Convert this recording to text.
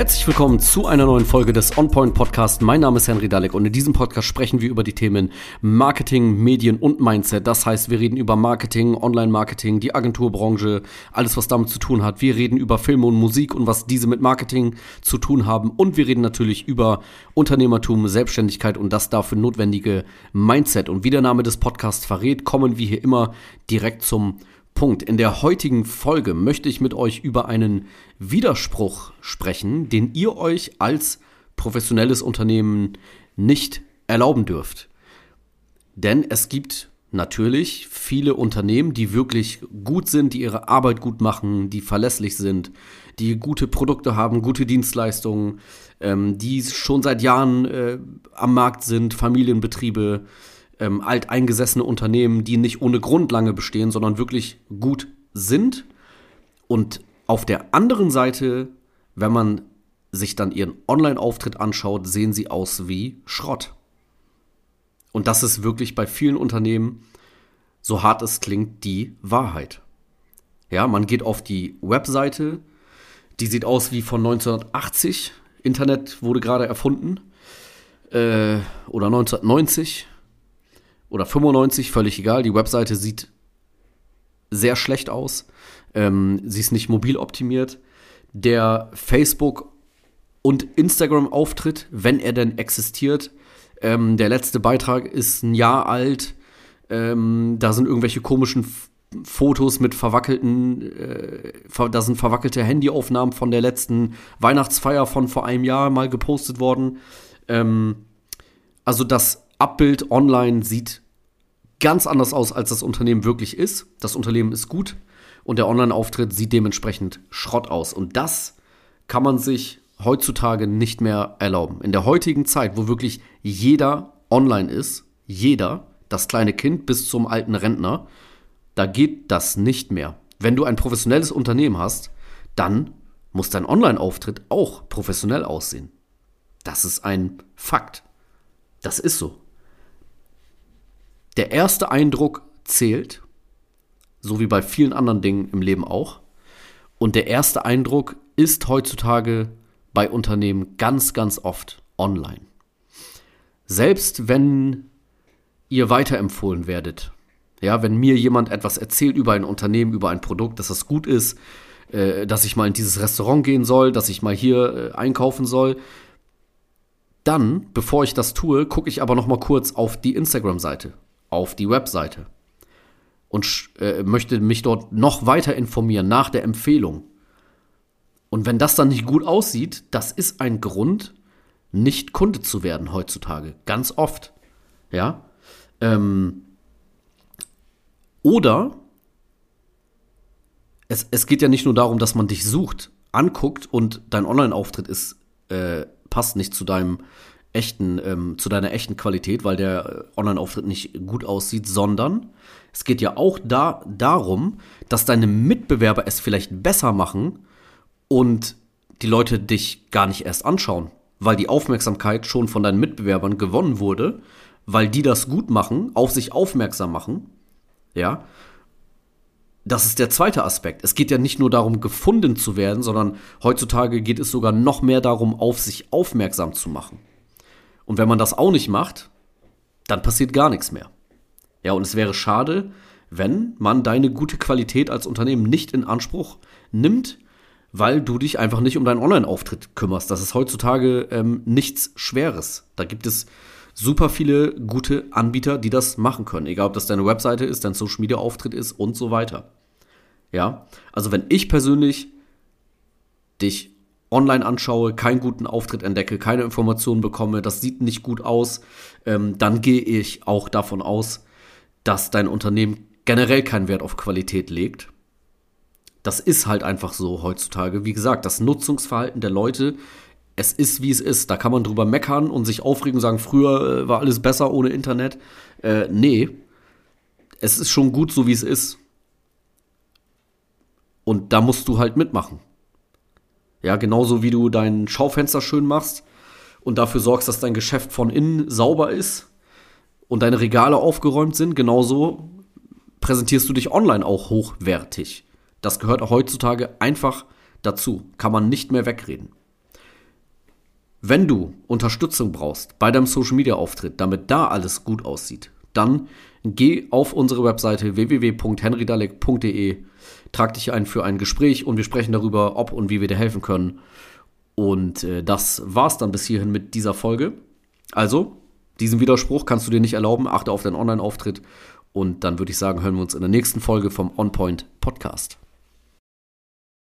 Herzlich willkommen zu einer neuen Folge des OnPoint Podcast. Mein Name ist Henry Dalek und in diesem Podcast sprechen wir über die Themen Marketing, Medien und Mindset. Das heißt, wir reden über Marketing, Online-Marketing, die Agenturbranche, alles was damit zu tun hat. Wir reden über Filme und Musik und was diese mit Marketing zu tun haben und wir reden natürlich über Unternehmertum, Selbstständigkeit und das dafür notwendige Mindset. Und wie der Name des Podcasts verrät, kommen wir hier immer direkt zum Punkt. In der heutigen Folge möchte ich mit euch über einen Widerspruch sprechen, den ihr euch als professionelles Unternehmen nicht erlauben dürft. Denn es gibt natürlich viele Unternehmen, die wirklich gut sind, die ihre Arbeit gut machen, die verlässlich sind, die gute Produkte haben, gute Dienstleistungen, ähm, die schon seit Jahren äh, am Markt sind, Familienbetriebe, ähm, alteingesessene Unternehmen, die nicht ohne Grund lange bestehen, sondern wirklich gut sind. Und auf der anderen Seite, wenn man sich dann ihren Online-Auftritt anschaut, sehen sie aus wie Schrott. Und das ist wirklich bei vielen Unternehmen, so hart es klingt, die Wahrheit. Ja, man geht auf die Webseite, die sieht aus wie von 1980. Internet wurde gerade erfunden. Äh, oder 1990 oder 95, völlig egal. Die Webseite sieht sehr schlecht aus. Ähm, sie ist nicht mobil optimiert. Der Facebook- und Instagram-Auftritt, wenn er denn existiert, ähm, der letzte Beitrag ist ein Jahr alt. Ähm, da sind irgendwelche komischen Fotos mit verwackelten, äh, da sind verwackelte Handyaufnahmen von der letzten Weihnachtsfeier von vor einem Jahr mal gepostet worden. Ähm, also das Abbild online sieht ganz anders aus, als das Unternehmen wirklich ist. Das Unternehmen ist gut und der Online-Auftritt sieht dementsprechend Schrott aus. Und das kann man sich heutzutage nicht mehr erlauben. In der heutigen Zeit, wo wirklich jeder online ist, jeder, das kleine Kind bis zum alten Rentner, da geht das nicht mehr. Wenn du ein professionelles Unternehmen hast, dann muss dein Online-Auftritt auch professionell aussehen. Das ist ein Fakt. Das ist so der erste Eindruck zählt, so wie bei vielen anderen Dingen im Leben auch. Und der erste Eindruck ist heutzutage bei Unternehmen ganz, ganz oft online. Selbst wenn ihr weiterempfohlen werdet, ja, wenn mir jemand etwas erzählt über ein Unternehmen, über ein Produkt, dass das gut ist, äh, dass ich mal in dieses Restaurant gehen soll, dass ich mal hier äh, einkaufen soll, dann, bevor ich das tue, gucke ich aber noch mal kurz auf die Instagram-Seite auf die Webseite und äh, möchte mich dort noch weiter informieren nach der Empfehlung. Und wenn das dann nicht gut aussieht, das ist ein Grund, nicht Kunde zu werden heutzutage. Ganz oft. Ja. Ähm, oder es, es geht ja nicht nur darum, dass man dich sucht, anguckt und dein Online-Auftritt ist, äh, passt nicht zu deinem echten, ähm, zu deiner echten Qualität, weil der äh, Online-Auftritt nicht gut aussieht, sondern es geht ja auch da, darum, dass deine Mitbewerber es vielleicht besser machen und die Leute dich gar nicht erst anschauen, weil die Aufmerksamkeit schon von deinen Mitbewerbern gewonnen wurde, weil die das gut machen, auf sich aufmerksam machen. Ja. Das ist der zweite Aspekt. Es geht ja nicht nur darum, gefunden zu werden, sondern heutzutage geht es sogar noch mehr darum, auf sich aufmerksam zu machen. Und wenn man das auch nicht macht, dann passiert gar nichts mehr. Ja, und es wäre schade, wenn man deine gute Qualität als Unternehmen nicht in Anspruch nimmt, weil du dich einfach nicht um deinen Online-Auftritt kümmerst. Das ist heutzutage ähm, nichts Schweres. Da gibt es super viele gute Anbieter, die das machen können. Egal, ob das deine Webseite ist, dein Social Media Auftritt ist und so weiter. Ja, also wenn ich persönlich dich online anschaue, keinen guten Auftritt entdecke, keine Informationen bekomme, das sieht nicht gut aus, ähm, dann gehe ich auch davon aus, dass dein Unternehmen generell keinen Wert auf Qualität legt. Das ist halt einfach so heutzutage. Wie gesagt, das Nutzungsverhalten der Leute, es ist wie es ist. Da kann man drüber meckern und sich aufregen und sagen, früher äh, war alles besser ohne Internet. Äh, nee, es ist schon gut so wie es ist. Und da musst du halt mitmachen. Ja, genauso wie du dein Schaufenster schön machst und dafür sorgst, dass dein Geschäft von innen sauber ist und deine Regale aufgeräumt sind, genauso präsentierst du dich online auch hochwertig. Das gehört auch heutzutage einfach dazu. Kann man nicht mehr wegreden. Wenn du Unterstützung brauchst bei deinem Social Media Auftritt, damit da alles gut aussieht, dann geh auf unsere Webseite www.henrydalek.de, trag dich ein für ein Gespräch und wir sprechen darüber, ob und wie wir dir helfen können. Und äh, das war's dann bis hierhin mit dieser Folge. Also, diesen Widerspruch kannst du dir nicht erlauben. Achte auf deinen Online-Auftritt. Und dann würde ich sagen, hören wir uns in der nächsten Folge vom On Point Podcast.